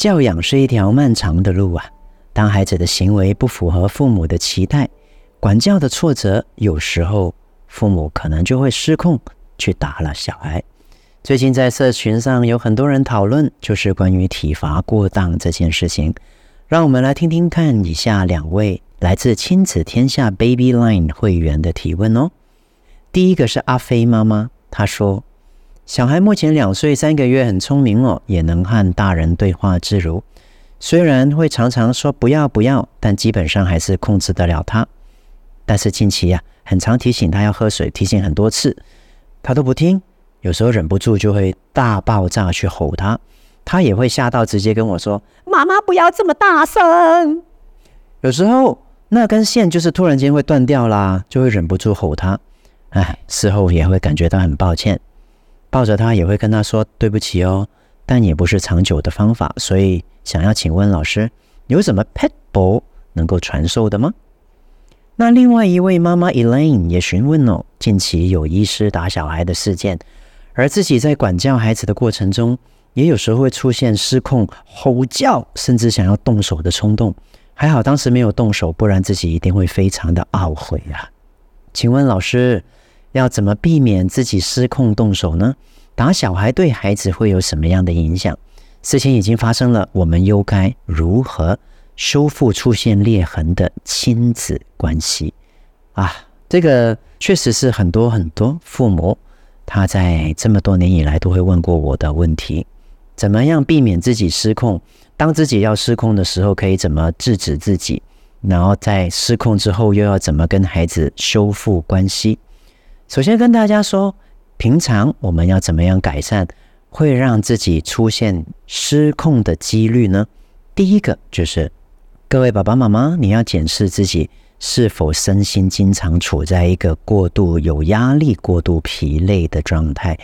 教养是一条漫长的路啊！当孩子的行为不符合父母的期待，管教的挫折，有时候父母可能就会失控去打了小孩。最近在社群上有很多人讨论，就是关于体罚过当这件事情。让我们来听听看以下两位来自亲子天下 Baby Line 会员的提问哦。第一个是阿飞妈妈，她说。小孩目前两岁三个月，很聪明哦，也能和大人对话自如。虽然会常常说不要不要，但基本上还是控制得了他。但是近期呀、很常提醒他要喝水，提醒很多次，他都不听。有时候忍不住就会大爆炸去吼他，他也会吓到直接跟我说：“妈妈不要这么大声。”有时候那根线就是突然间会断掉啦，就会忍不住吼他。哎，事后也会感觉到很抱歉。抱着他也会跟他说对不起哦，但也不是长久的方法，所以想要请问老师，有什么 Pitbull 能够传授的吗？那另外一位妈妈 Elaine 也询问哦，近期有医师打小孩的事件，而自己在管教孩子的过程中，也有时候会出现失控、吼叫，甚至想要动手的冲动。还好当时没有动手，不然自己一定会非常的懊悔啊。请问老师，要怎么避免自己失控动手呢？打小孩对孩子会有什么样的影响？事情已经发生了，我们又该如何修复出现裂痕的亲子关系？啊，这个确实是很多很多父母他在这么多年以来都会问过我的问题：怎么样避免自己失控？当自己要失控的时候，可以怎么制止自己？然后在失控之后，又要怎么跟孩子修复关系？首先跟大家说，平常我们要怎么样改善会让自己出现失控的几率呢？第一个就是各位爸爸妈妈，你要检视自己是否身心经常处在一个过度有压力、过度疲累的状态。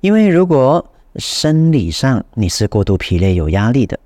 因为如果生理上你是过度疲累、有压力的，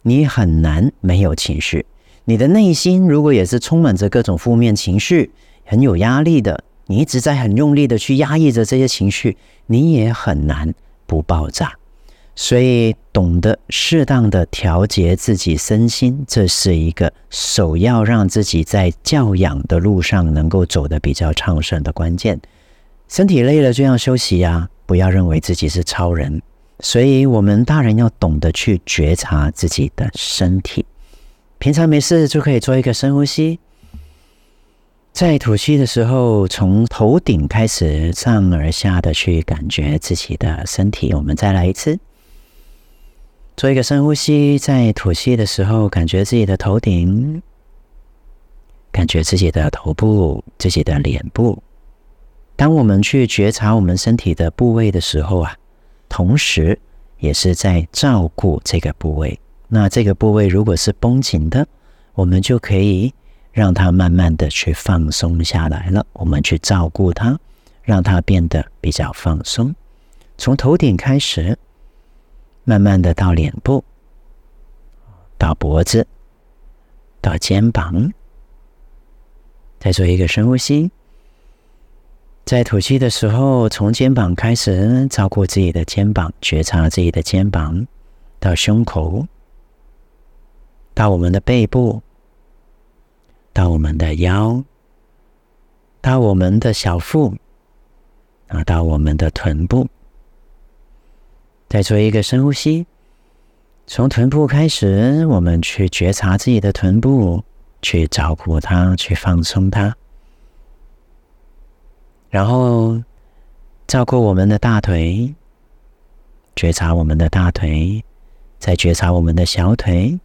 你很难没有情绪。你的内心如果也是充满着各种负面情绪、很有压力的。你一直在很用力的去压抑着这些情绪，你也很难不爆炸。所以，懂得适当的调节自己身心，这是一个首要让自己在教养的路上能够走得比较畅顺的关键。身体累了就要休息呀，不要认为自己是超人。所以，我们大人要懂得去觉察自己的身体。平常没事就可以做一个深呼吸。在吐气的时候，从头顶开始上而下的去感觉自己的身体。我们再来一次，做一个深呼吸。在吐气的时候，感觉自己的头顶，感觉自己的头部、自己的脸部。当我们去觉察我们身体的部位的时候啊，同时也是在照顾这个部位。那这个部位如果是绷紧的，我们就可以。让它慢慢的去放松下来了，我们去照顾它，让它变得比较放松。从头顶开始，慢慢的到脸部，到脖子，到肩膀。再做一个深呼吸，在吐气的时候，从肩膀开始照顾自己的肩膀，觉察自己的肩膀，到胸口，到我们的背部。到我们的腰，到我们的小腹，啊，到我们的臀部，再做一个深呼吸。从臀部开始，我们去觉察自己的臀部，去照顾它，去放松它。然后照顾我们的大腿，觉察我们的大腿，再觉察我们的小腿。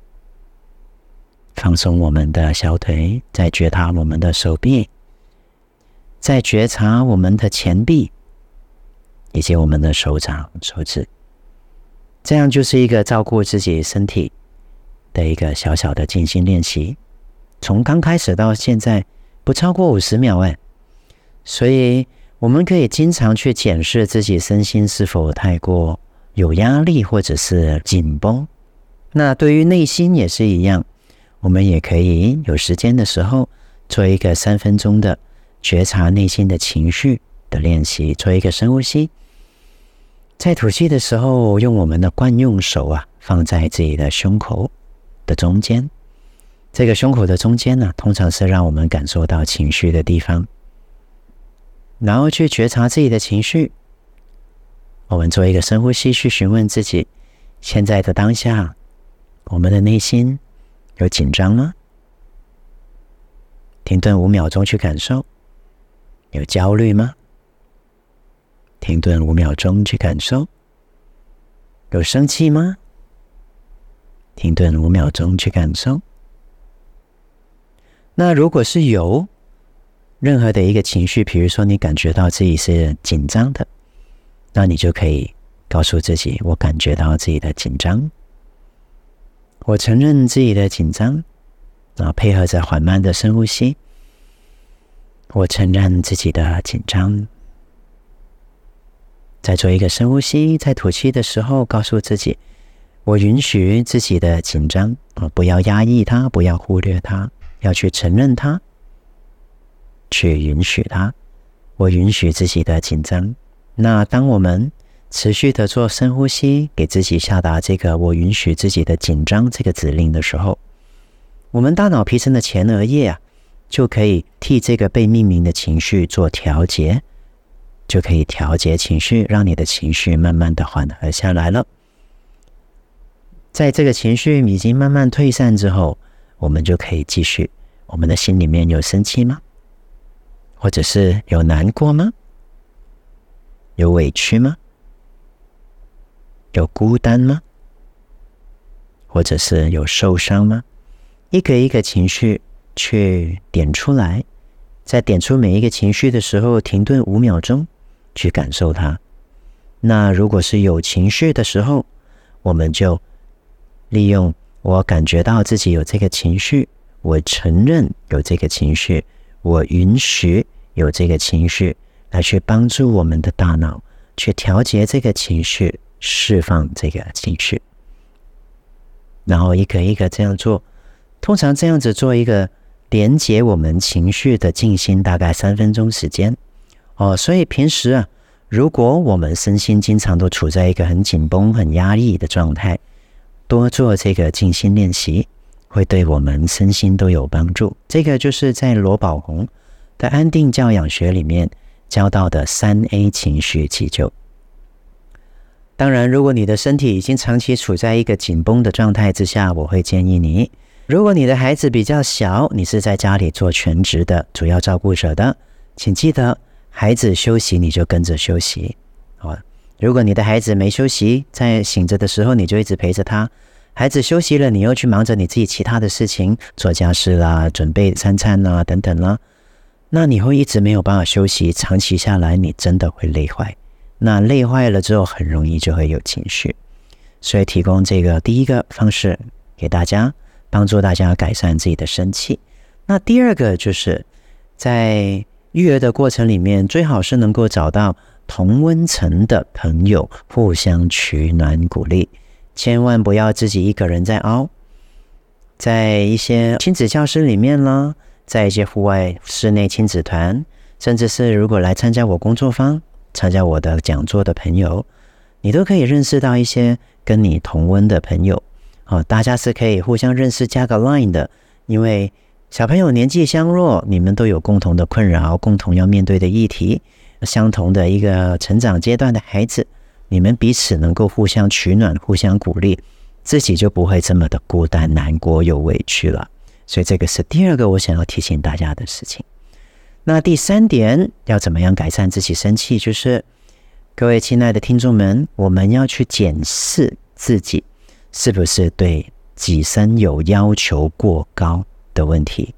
放松我们的小腿，再觉察我们的手臂，再觉察我们的前臂，以及我们的手掌、手指。这样就是一个照顾自己身体，的一个小小的静心练习，从刚开始到现在不超过五十秒哎，所以我们可以经常去检视自己身心是否太过有压力或者是紧绷。那对于内心也是一样，我们也可以有时间的时候做一个三分钟的觉察内心的情绪的练习，做一个深呼吸。在吐气的时候，用我们的惯用手啊，放在自己的胸口的中间。这个胸口的中间呢，通常是让我们感受到情绪的地方。然后去觉察自己的情绪。我们做一个深呼吸，去询问自己：现在的当下，我们的内心有紧张吗？停顿五秒钟去感受，有焦虑吗？停顿五秒钟去感受，有生气吗？停顿五秒钟去感受。那如果是有任何的一个情绪，比如说你感觉到自己是紧张的，那你就可以告诉自己：我感觉到自己的紧张，我承认自己的紧张，然后配合着缓慢的深呼吸，我承认自己的紧张。在做一个深呼吸，在吐气的时候，告诉自己：我允许自己的紧张啊，不要压抑它，不要忽略它，要去承认它，去允许它。我允许自己的紧张。那当我们持续的做深呼吸，给自己下达这个“我允许自己的紧张”这个指令的时候，我们大脑皮层的前额叶啊，就可以替这个被命名的情绪做调节。就可以调节情绪，让你的情绪慢慢的缓和下来了。在这个情绪已经慢慢退散之后，我们就可以继续。我们的心里面有生气吗？或者是有难过吗？有委屈吗？有孤单吗？或者是有受伤吗？一个一个情绪去点出来，在点出每一个情绪的时候，停顿五秒钟。去感受它。那如果是有情绪的时候，我们就利用我感觉到自己有这个情绪，我承认有这个情绪，我允许有这个情绪，来去帮助我们的大脑去调节这个情绪，释放这个情绪。然后一个一个这样做，通常这样子做一个连接我们情绪的静心，大概三分钟时间。哦，所以平时啊，如果我们身心经常都处在一个很紧绷、很压抑的状态，多做这个静心练习，会对我们身心都有帮助。这个就是在罗宝红的安定教养学里面教到的三 A 情绪急救。当然，如果你的身体已经长期处在一个紧绷的状态之下，我会建议你，如果你的孩子比较小，你是在家里做全职的主要照顾者的，请记得。孩子休息，你就跟着休息，好？如果你的孩子没休息，在醒着的时候，你就一直陪着他。孩子休息了，你又去忙着你自己其他的事情，做家事啦、准备三餐啦等等啦，那你会一直没有办法休息，长期下来，你真的会累坏。那累坏了之后，很容易就会有情绪。所以提供这个第一个方式给大家，帮助大家改善自己的生气。那第二个就是在。育儿的过程里面，最好是能够找到同温层的朋友，互相取暖鼓励，千万不要自己一个人在熬。在一些亲子教室里面呢，在一些户外室内亲子团，甚至是如果来参加我工作坊、参加我的讲座的朋友，你都可以认识到一些跟你同温的朋友。哦，大家是可以互相认识、加个 line 的，因为。小朋友年纪相若，你们都有共同的困扰，共同要面对的议题，相同的一个成长阶段的孩子，你们彼此能够互相取暖、互相鼓励，自己就不会这么的孤单、难过又委屈了。所以这个是第二个我想要提醒大家的事情。那第三点要怎么样改善自己生气？就是各位亲爱的听众们，我们要去检视自己是不是对己身有要求过高。的问题，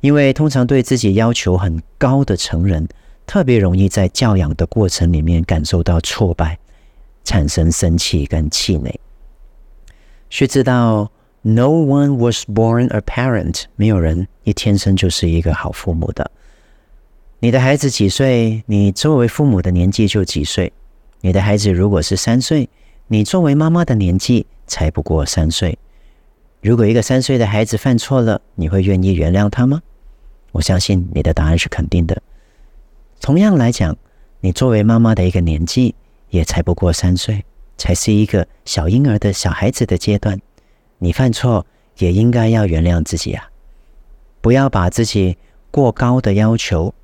因为通常对自己要求很高的成人，特别容易在教养的过程里面感受到挫败，产生生气跟气馁。须知道，No one was born a parent，没有人一天生就是一个好父母的。你的孩子几岁，你作为父母的年纪就几岁。你的孩子如果是三岁，你作为妈妈的年纪才不过三岁。如果一个三岁的孩子犯错了，你会愿意原谅他吗？我相信你的答案是肯定的。同样来讲，你作为妈妈的一个年纪也才不过三岁，才是一个小婴儿的小孩子的阶段。你犯错也应该要原谅自己啊，不要把自己过高的要求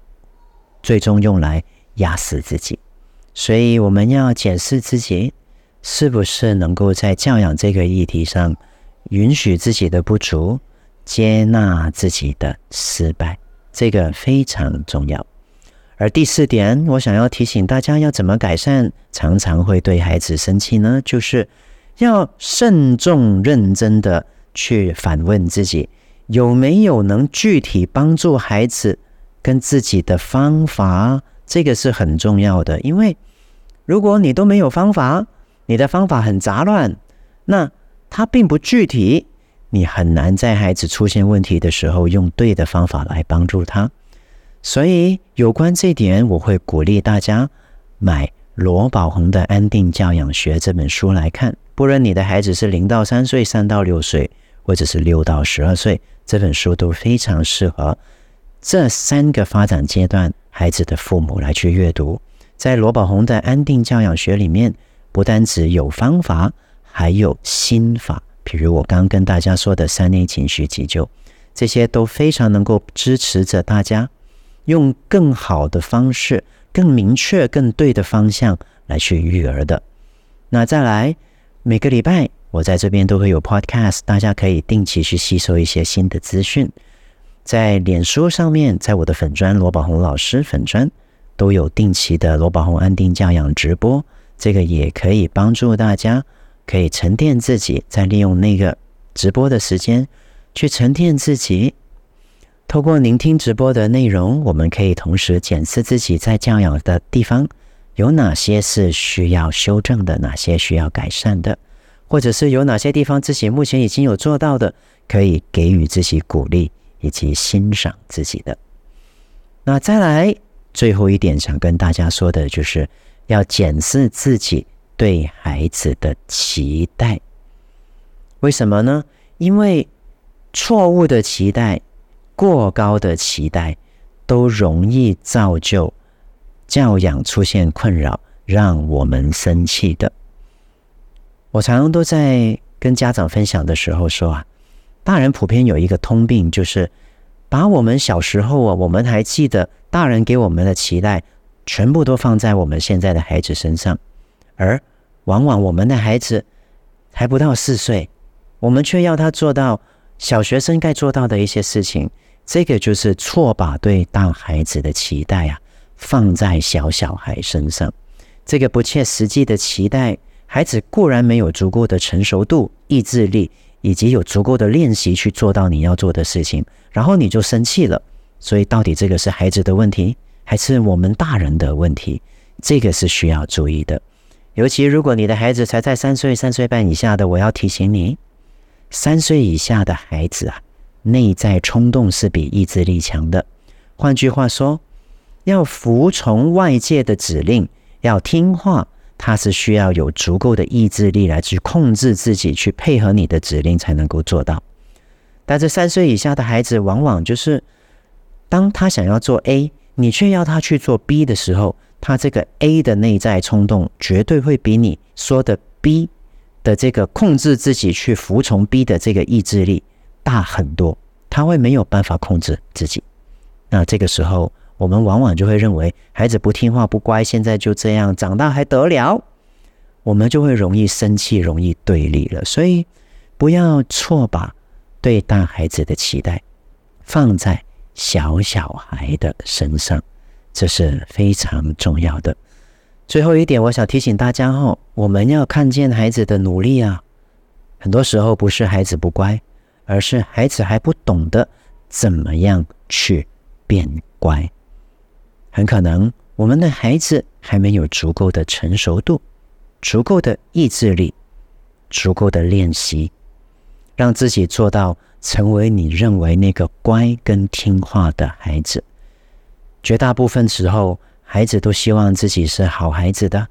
最终用来压死自己。所以我们要检视自己是不是能够在教养这个议题上允许自己的不足，接纳自己的失败，这个非常重要。而第四点，我想要提醒大家要怎么改善常常会对孩子生气呢？就是要慎重认真的去反问自己，有没有能具体帮助孩子跟自己的方法。这个是很重要的，因为如果你都没有方法，你的方法很杂乱，那它并不具体，你很难在孩子出现问题的时候用对的方法来帮助他。所以有关这点，我会鼓励大家买罗宝红的《安定教养学》这本书来看。不论你的孩子是零到三岁、三到六岁，或者是六到十二岁，这本书都非常适合这三个发展阶段。孩子的父母来去阅读，在罗宝红的安定教养学里面，不单只有方法，还有心法。比如我刚跟大家说的三类情绪急救，这些都非常能够支持着大家用更好的方式、更明确、更对的方向来去育儿的。那再来，每个礼拜我在这边都会有 Podcast，大家可以定期去吸收一些新的资讯。在脸书上面，在我的粉砖罗宝红老师粉砖都有定期的罗宝红安定教养直播，这个也可以帮助大家可以沉淀自己，再利用那个直播的时间去沉淀自己。透过聆听直播的内容，我们可以同时检视自己在教养的地方有哪些是需要修正的，哪些需要改善的，或者是有哪些地方自己目前已经有做到的，可以给予自己鼓励。以及欣赏自己的。那再来最后一点，想跟大家说的就是要检视自己对孩子的期待。为什么呢？因为错误的期待、过高的期待，都容易造就教养出现困扰，让我们生气的。我常常都在跟家长分享的时候说啊。大人普遍有一个通病，就是把我们小时候啊，我们还记得大人给我们的期待，全部都放在我们现在的孩子身上，而往往我们的孩子还不到四岁，我们却要他做到小学生该做到的一些事情，这个就是错把对大孩子的期待啊放在小小孩身上，这个不切实际的期待，孩子固然没有足够的成熟度、意志力。以及有足够的练习去做到你要做的事情，然后你就生气了。所以到底这个是孩子的问题，还是我们大人的问题？这个是需要注意的。尤其如果你的孩子才在三岁、三岁半以下的，我要提醒你，三岁以下的孩子啊，内在冲动是比意志力强的。换句话说，要服从外界的指令，要听话。他是需要有足够的意志力来去控制自己，去配合你的指令才能够做到。但是三岁以下的孩子，往往就是当他想要做 A，你却要他去做 B 的时候，他这个 A 的内在冲动绝对会比你说的 B 的这个控制自己去服从 B 的这个意志力大很多，他会没有办法控制自己。那这个时候。我们往往就会认为孩子不听话、不乖，现在就这样长大还得了？我们就会容易生气、容易对立了。所以，不要错把对大孩子的期待放在小小孩的身上，这是非常重要的。最后一点，我想提醒大家哦，我们要看见孩子的努力啊。很多时候不是孩子不乖，而是孩子还不懂得怎么样去变乖。很可能我们的孩子还没有足够的成熟度、足够的意志力、足够的练习，让自己做到成为你认为那个乖跟听话的孩子。绝大部分时候，孩子都希望自己是好孩子的。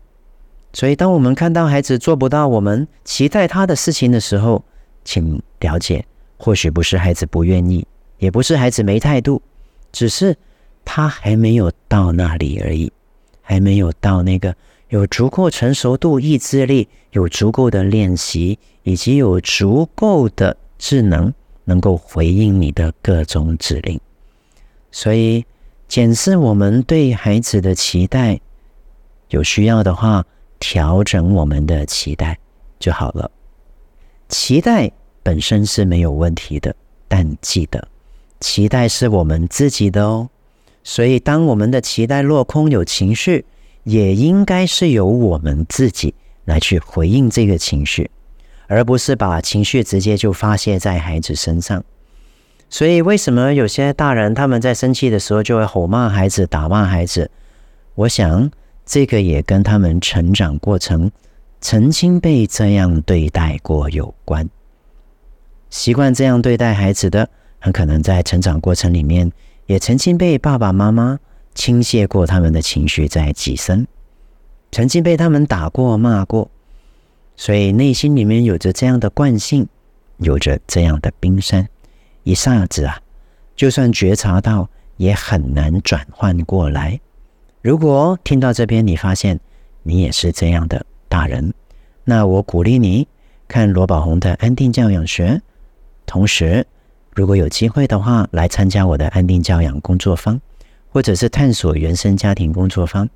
所以，当我们看到孩子做不到我们期待他的事情的时候，请了解，或许不是孩子不愿意，也不是孩子没态度，只是他还没有到那里而已，还没有到那个有足够成熟度、意志力、有足够的练习，以及有足够的智能，能够回应你的各种指令。所以，检视我们对孩子的期待，有需要的话，调整我们的期待就好了。期待本身是没有问题的，但记得，期待是我们自己的哦。所以，当我们的期待落空，有情绪，也应该是由我们自己来去回应这个情绪，而不是把情绪直接就发泄在孩子身上。所以，为什么有些大人他们在生气的时候就会吼骂孩子、打骂孩子？我想，这个也跟他们成长过程。曾经被这样对待过有关，习惯这样对待孩子的，很可能在成长过程里面也曾经被爸爸妈妈倾泻过他们的情绪在几声，曾经被他们打过骂过，所以内心里面有着这样的惯性，有着这样的冰山，一下子啊，就算觉察到也很难转换过来。如果听到这边，你发现你也是这样的。大人，那我鼓励你看罗宝红的安定教养学，同时如果有机会的话，来参加我的安定教养工作坊，或者是探索原生家庭工作坊。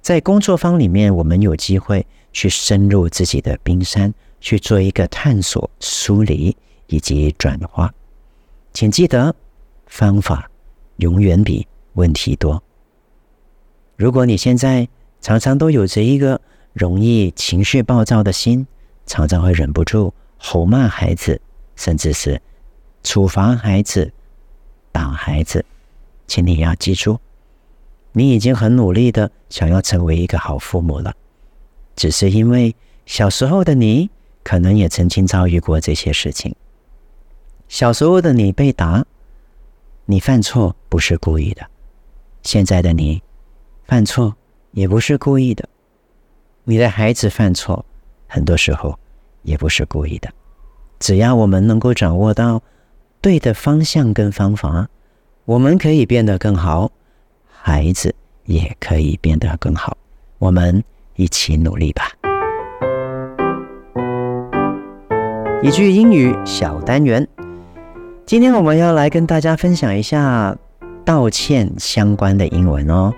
在工作坊里面，我们有机会去深入自己的冰山，去做一个探索、梳理以及转化。请记得，方法永远比问题多。如果你现在常常都有着一个容易情绪暴躁的心，常常会忍不住吼骂孩子，甚至是处罚孩子、打孩子。请你要记住，你已经很努力的想要成为一个好父母了，只是因为小时候的你可能也曾经遭遇过这些事情。小时候的你被打，你犯错不是故意的；现在的你犯错也不是故意的。你的孩子犯错，很多时候也不是故意的。只要我们能够掌握到对的方向跟方法，我们可以变得更好，孩子也可以变得更好。我们一起努力吧。一句英语小单元，今天我们要来跟大家分享一下道歉相关的英文哦。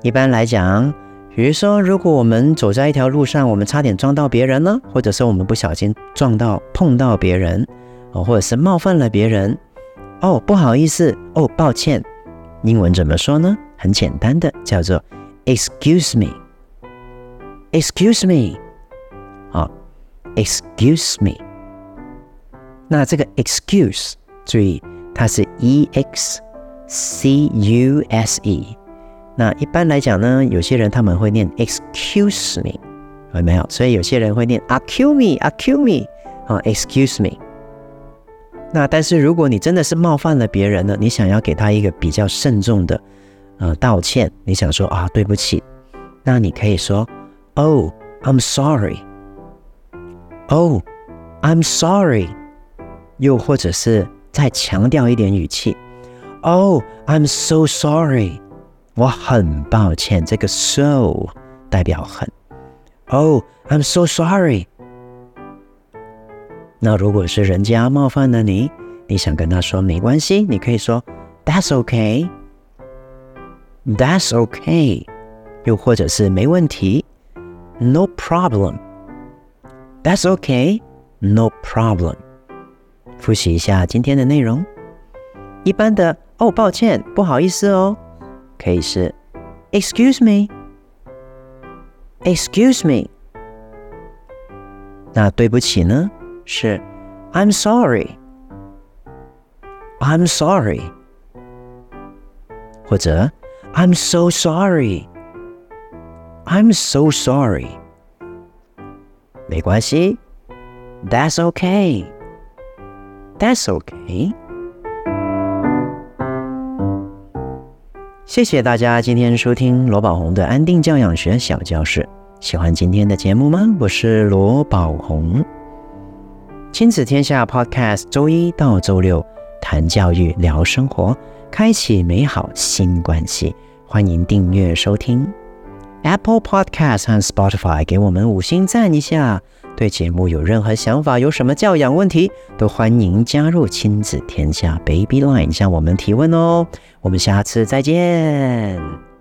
一般来讲，比如说，如果我们走在一条路上，我们差点撞到别人呢，或者是我们不小心撞到、碰到别人，哦，或者是冒犯了别人，哦，不好意思，哦，抱歉，英文怎么说呢？很简单的，叫做 excuse me，excuse me，啊，excuse me。那这个 excuse，注意，它是 e x c u s e。那一般来讲呢，有些人他们会念 excuse me，有没有？所以有些人会念 accuse me，accuse me，啊，excuse me。那但是如果你真的是冒犯了别人呢，你想要给他一个比较慎重的呃道歉，你想说啊对不起，那你可以说 Oh I'm sorry，Oh I'm sorry，又或者是再强调一点语气，Oh I'm so sorry。我很抱歉，这个 so 代表很。Oh, I'm so sorry。那如果是人家冒犯了你，你想跟他说没关系，你可以说 That's okay。That's okay。又或者是没问题，No problem。That's okay。No problem。复习一下今天的内容。一般的哦，抱歉，不好意思哦。可以是，Excuse me，Excuse me。那对不起呢？是，I'm sorry，I'm sorry。或者，I'm so sorry，I'm so sorry。没关系，That's okay。That's okay。谢谢大家今天收听罗宝红的安定教养学小教室。喜欢今天的节目吗？我是罗宝红。亲子天下 Podcast，周一到周六谈教育、聊生活，开启美好新关系。欢迎订阅收听 Apple Podcast 和 Spotify，给我们五星赞一下。对节目有任何想法，有什么教养问题，都欢迎加入亲子天下 Baby Line 向我们提问哦。我们下次再见。